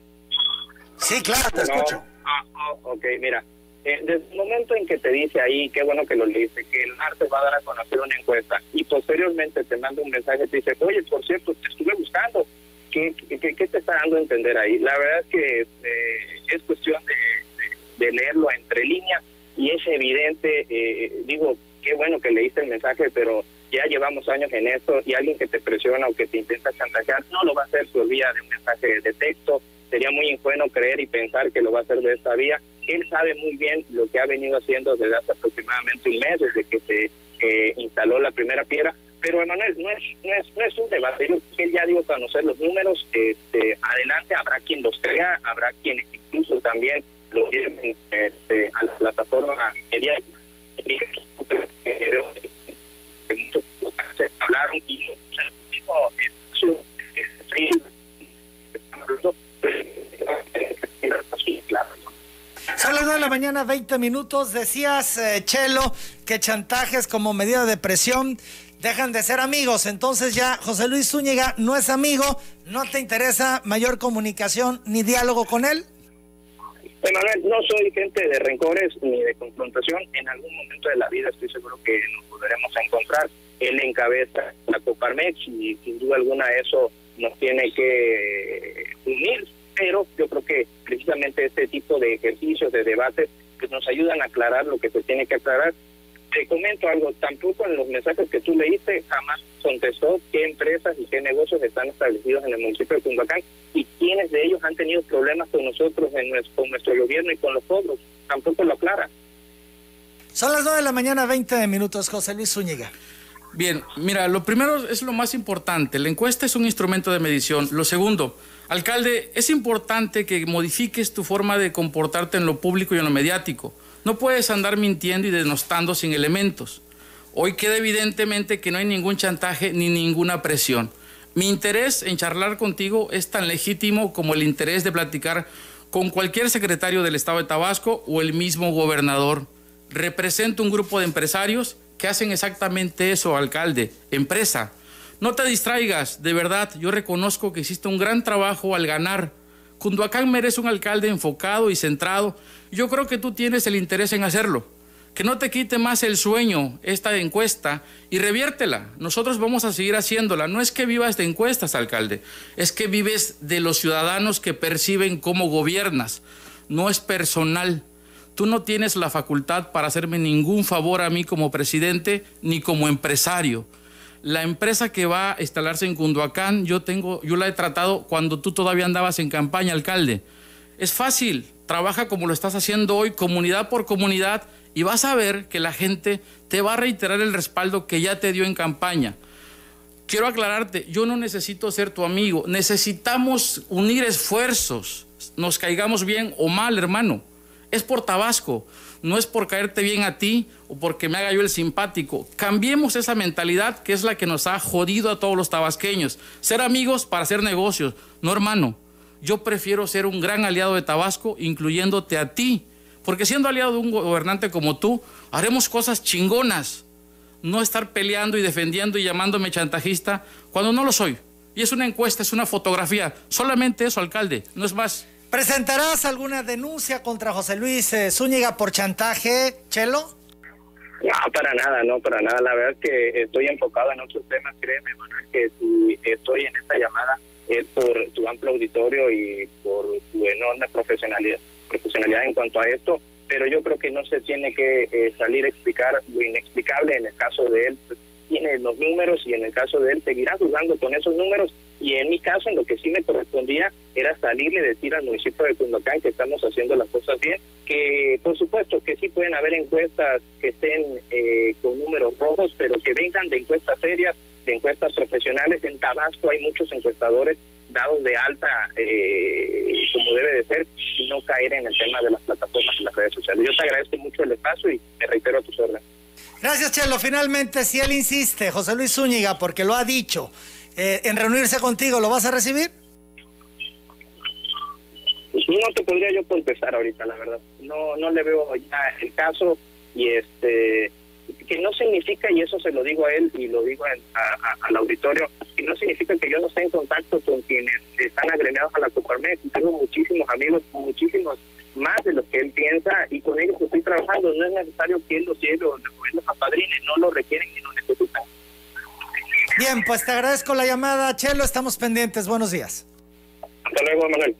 Sí, claro, te escucho. Ah, oh, ok, mira. Eh, desde el momento en que te dice ahí, qué bueno que lo leíste, que el martes va a dar a conocer una encuesta y posteriormente te manda un mensaje te dice, oye, por cierto, te estuve buscando. ¿Qué, qué, qué te está dando a entender ahí? La verdad es que eh, es cuestión de, de, leerlo entre líneas y es evidente, eh, digo, qué bueno que leíste el mensaje, pero ya llevamos años en esto y alguien que te presiona o que te intenta chantajear no lo va a hacer por vía de un mensaje de texto. Sería muy ingenuo creer y pensar que lo va a hacer de esta vía. Él sabe muy bien lo que ha venido haciendo desde hace aproximadamente un mes, desde que se eh, instaló la primera piedra. Pero Emanuel, no es, no es, no es un debate. él ya dio a conocer los números. Este, adelante habrá quien los crea, habrá quien incluso también lo lleven este, a la plataforma Son las 9 de la mañana, 20 minutos. Decías, eh, Chelo, que chantajes como medida de presión dejan de ser amigos. Entonces ya José Luis Zúñiga no es amigo, ¿no te interesa mayor comunicación ni diálogo con él? No soy gente de rencores ni de confrontación. En algún momento de la vida estoy seguro que nos volveremos a encontrar. Él encabeza la Coparmex y sin duda alguna eso nos tiene que unir. Pero yo creo que precisamente este tipo de ejercicios, de debates, pues nos ayudan a aclarar lo que se tiene que aclarar te comento algo, tampoco en los mensajes que tú leíste jamás contestó qué empresas y qué negocios están establecidos en el municipio de Cumbacán y quiénes de ellos han tenido problemas con nosotros, con nuestro gobierno y con los pueblos. Tampoco lo aclara. Son las 9 de la mañana, 20 minutos, José Luis Zúñiga. Bien, mira, lo primero es lo más importante. La encuesta es un instrumento de medición. Lo segundo, alcalde, es importante que modifiques tu forma de comportarte en lo público y en lo mediático. No puedes andar mintiendo y denostando sin elementos. Hoy queda evidentemente que no hay ningún chantaje ni ninguna presión. Mi interés en charlar contigo es tan legítimo como el interés de platicar con cualquier secretario del Estado de Tabasco o el mismo gobernador. Represento un grupo de empresarios que hacen exactamente eso, alcalde, empresa. No te distraigas, de verdad, yo reconozco que existe un gran trabajo al ganar. Cunduacán merece un alcalde enfocado y centrado yo creo que tú tienes el interés en hacerlo. Que no te quite más el sueño esta encuesta y reviértela. Nosotros vamos a seguir haciéndola. No es que vivas de encuestas, alcalde, es que vives de los ciudadanos que perciben cómo gobiernas. No es personal. Tú no tienes la facultad para hacerme ningún favor a mí como presidente ni como empresario. La empresa que va a instalarse en Cunduacán, yo tengo, yo la he tratado cuando tú todavía andabas en campaña, alcalde. Es fácil, trabaja como lo estás haciendo hoy, comunidad por comunidad, y vas a ver que la gente te va a reiterar el respaldo que ya te dio en campaña. quiero aclararte, yo no necesito ser tu amigo, necesitamos unir esfuerzos, nos caigamos bien o mal, hermano. Es por Tabasco, no es por caerte bien a ti o porque me haga yo el simpático. Cambiemos esa mentalidad que es la que nos ha jodido a todos los tabasqueños. Ser amigos para hacer negocios, no hermano. Yo prefiero ser un gran aliado de Tabasco, incluyéndote a ti, porque siendo aliado de un gobernante como tú, haremos cosas chingonas no estar peleando y defendiendo y llamándome chantajista cuando no lo soy. Y es una encuesta, es una fotografía. Solamente eso, alcalde, no es más. ¿Presentarás alguna denuncia contra José Luis eh, Zúñiga por chantaje, Chelo? No, para nada, no, para nada. La verdad es que estoy enfocado en otros temas, créeme, Manuel, que si estoy en esta llamada por tu amplio auditorio y por tu enorme profesionalidad, profesionalidad en cuanto a esto pero yo creo que no se tiene que eh, salir a explicar lo inexplicable en el caso de él. Pues, tiene los números y en el caso de él seguirá jugando con esos números y en mi caso en lo que sí me correspondía era salir y decir al municipio de Cundacán que estamos haciendo las cosas bien, que por supuesto que sí pueden haber encuestas que estén eh, con números rojos, pero que vengan de encuestas serias, de encuestas profesionales. En Tabasco hay muchos encuestadores dados de alta eh, como debe de ser y no caer en el tema de las plataformas y las redes sociales. Yo te agradezco mucho el espacio y me reitero a tus órdenes. Gracias, Chelo. Finalmente, si él insiste, José Luis Zúñiga, porque lo ha dicho, eh, en reunirse contigo, ¿lo vas a recibir? No te podría yo contestar ahorita, la verdad. No, no le veo ya el caso y este que no significa, y eso se lo digo a él y lo digo al auditorio, que no significa que yo no esté en contacto con quienes están agremiados a la Coparmex. Tengo muchísimos amigos, muchísimos más de los que él piensa y con ellos estoy trabajando. No es necesario que él los lleve o los apadrine, no lo requieren y no necesitan. Bien, pues te agradezco la llamada, Chelo. Estamos pendientes. Buenos días. Hasta luego, Manuel.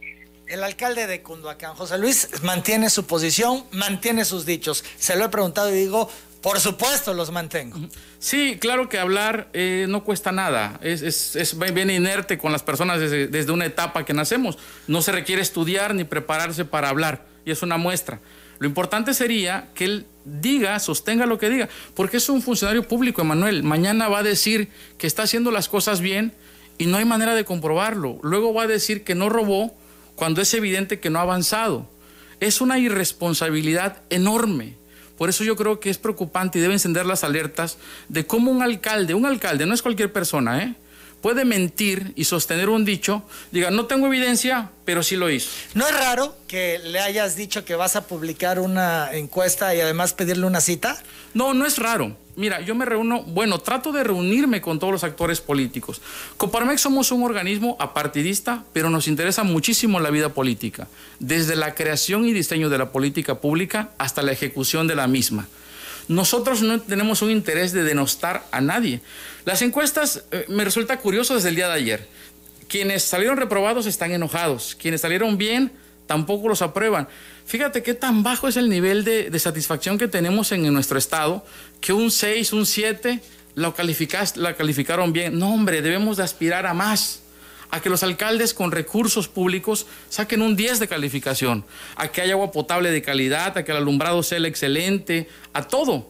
El alcalde de Cunduacán, José Luis, mantiene su posición, mantiene sus dichos. Se lo he preguntado y digo, por supuesto, los mantengo. Sí, claro que hablar eh, no cuesta nada. Es, es, es, bien inerte con las personas desde, desde, una etapa que nacemos. No se requiere estudiar ni prepararse para hablar. Y es una muestra. Lo importante sería que él diga, sostenga lo que diga. Porque es un funcionario público, Emanuel. Mañana va a decir que está haciendo las cosas bien y no hay manera de comprobarlo. Luego va a decir que no robó cuando es evidente que no ha avanzado. Es una irresponsabilidad enorme. Por eso yo creo que es preocupante y debe encender las alertas de cómo un alcalde, un alcalde, no es cualquier persona, ¿eh? Puede mentir y sostener un dicho, diga, no tengo evidencia, pero sí lo hizo. ¿No es raro que le hayas dicho que vas a publicar una encuesta y además pedirle una cita? No, no es raro. Mira, yo me reúno, bueno, trato de reunirme con todos los actores políticos. Coparmex somos un organismo apartidista, pero nos interesa muchísimo la vida política, desde la creación y diseño de la política pública hasta la ejecución de la misma. Nosotros no tenemos un interés de denostar a nadie. Las encuestas eh, me resulta curioso desde el día de ayer. Quienes salieron reprobados están enojados, quienes salieron bien tampoco los aprueban. Fíjate qué tan bajo es el nivel de, satisfacción que tenemos en, nuestro estado, que un 6, un 7 lo la calificaron bien. No, hombre, debemos de aspirar a más a que los alcaldes con recursos públicos saquen un 10 de calificación, a que haya agua potable de calidad, a que el alumbrado sea excelente, a todo.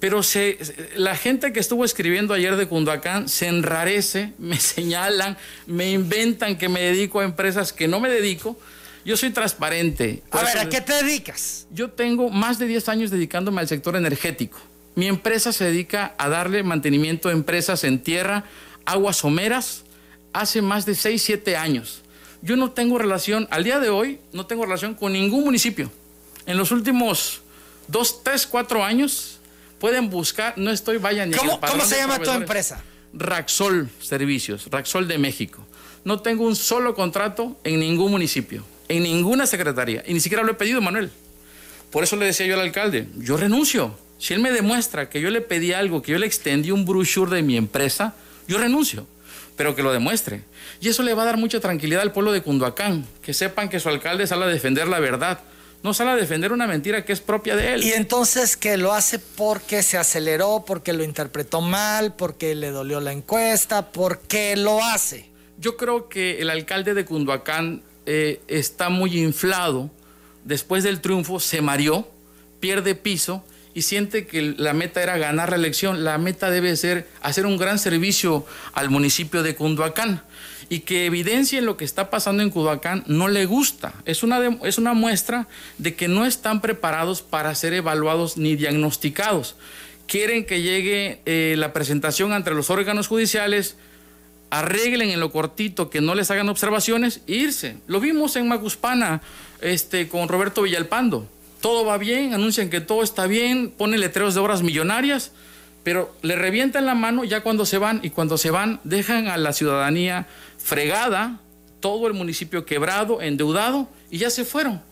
Pero se, la gente que estuvo escribiendo ayer de Cunduacán se enrarece, me señalan, me inventan que me dedico a empresas que no me dedico. Yo soy transparente. A ver, ¿a qué te dedicas? Yo tengo más de 10 años dedicándome al sector energético. Mi empresa se dedica a darle mantenimiento a empresas en tierra, aguas someras, hace más de 6, 7 años. Yo no tengo relación, al día de hoy, no tengo relación con ningún municipio. En los últimos 2, 3, 4 años, pueden buscar, no estoy, vayan ¿Cómo, ¿cómo se llama tu empresa? Raxol Servicios, Raxol de México. No tengo un solo contrato en ningún municipio, en ninguna secretaría, y ni siquiera lo he pedido, Manuel. Por eso le decía yo al alcalde, yo renuncio. Si él me demuestra que yo le pedí algo, que yo le extendí un brochure de mi empresa, yo renuncio pero que lo demuestre. Y eso le va a dar mucha tranquilidad al pueblo de Cunduacán, que sepan que su alcalde sale a defender la verdad, no sale a defender una mentira que es propia de él. Y entonces que lo hace porque se aceleró, porque lo interpretó mal, porque le dolió la encuesta, porque lo hace. Yo creo que el alcalde de Cunduacán eh, está muy inflado. Después del triunfo se mareó, pierde piso y siente que la meta era ganar la elección. La meta debe ser hacer un gran servicio al municipio de Cunduacán y que evidencien lo que está pasando en Cunduacán no le gusta. Es una, es una muestra de que no están preparados para ser evaluados ni diagnosticados. Quieren que llegue eh, la presentación ante los órganos judiciales, arreglen en lo cortito, que no les hagan observaciones e irse. Lo vimos en Macuspana este, con Roberto Villalpando todo va bien, anuncian que todo está bien, ponen letreros de obras millonarias, pero le revientan la mano ya cuando se van y cuando se van dejan a la ciudadanía fregada, todo el municipio quebrado, endeudado y ya se fueron.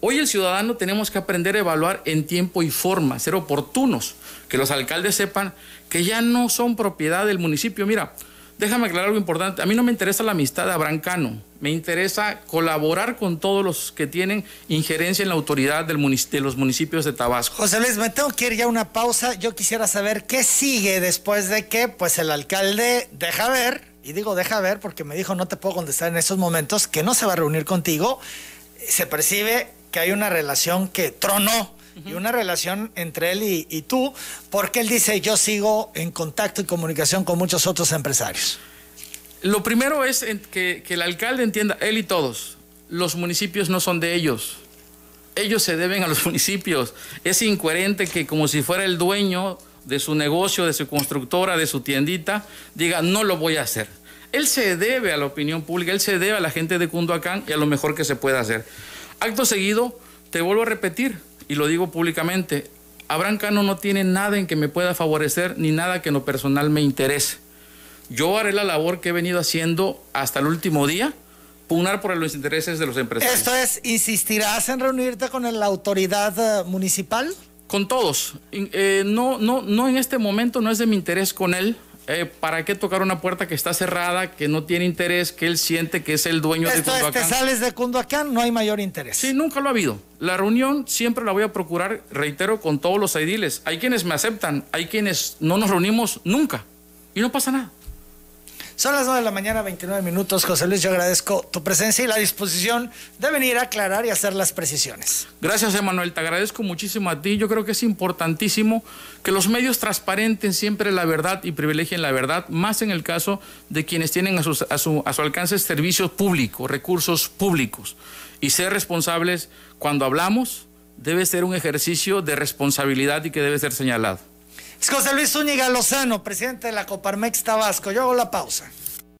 Hoy el ciudadano tenemos que aprender a evaluar en tiempo y forma, ser oportunos, que los alcaldes sepan que ya no son propiedad del municipio. Mira, déjame aclarar algo importante. A mí no me interesa la amistad de Abrancano. Me interesa colaborar con todos los que tienen injerencia en la autoridad del de los municipios de Tabasco. José Luis, me tengo que ir ya a una pausa. Yo quisiera saber qué sigue después de que pues el alcalde deja ver, y digo deja ver porque me dijo no te puedo contestar en estos momentos, que no se va a reunir contigo. Se percibe que hay una relación que tronó y una relación entre él y, tú, porque él dice, yo sigo en contacto y comunicación con muchos otros empresarios. Lo primero es que, que el alcalde entienda, él y todos, los municipios no son de ellos. Ellos se deben a los municipios. Es incoherente que como si fuera el dueño de su negocio, de su constructora, de su tiendita, diga, no lo voy a hacer. Él se debe a la opinión pública, él se debe a la gente de Cunduacán y a lo mejor que se pueda hacer. Acto seguido, te vuelvo a repetir, y lo digo públicamente, Abraham Cano no tiene nada en que me pueda favorecer ni nada que en lo personal me interese. Yo haré la labor que he venido haciendo hasta el último día, pugnar por los intereses de los empresarios. ¿Esto es, insistirás en reunirte con la autoridad eh, municipal? Con todos. Eh, no, no, no en este momento, no es de mi interés con él. Eh, ¿para qué tocar una puerta que está cerrada, que no tiene interés, que él siente que es el dueño de Cunduacán? te sales de Cunduacán, no hay mayor interés. Sí, nunca lo ha habido. La reunión siempre la voy a procurar, reitero, con todos los ediles. Hay quienes me aceptan, hay quienes no nos reunimos nunca y no pasa nada. Son las 9 de la mañana, 29 minutos. José Luis, yo agradezco tu presencia y la disposición de venir a aclarar y hacer las precisiones. Gracias, Emanuel. Te agradezco muchísimo a ti. Yo creo que es importantísimo que los medios transparenten siempre la verdad y privilegien la verdad, más en el caso de quienes tienen a, a, su, a su alcance servicios públicos, recursos públicos. Y ser responsables cuando hablamos debe ser un ejercicio de responsabilidad y que debe ser señalado. José Luis Zúñiga Lozano, presidente de la Coparmex Tabasco. Yo hago la pausa.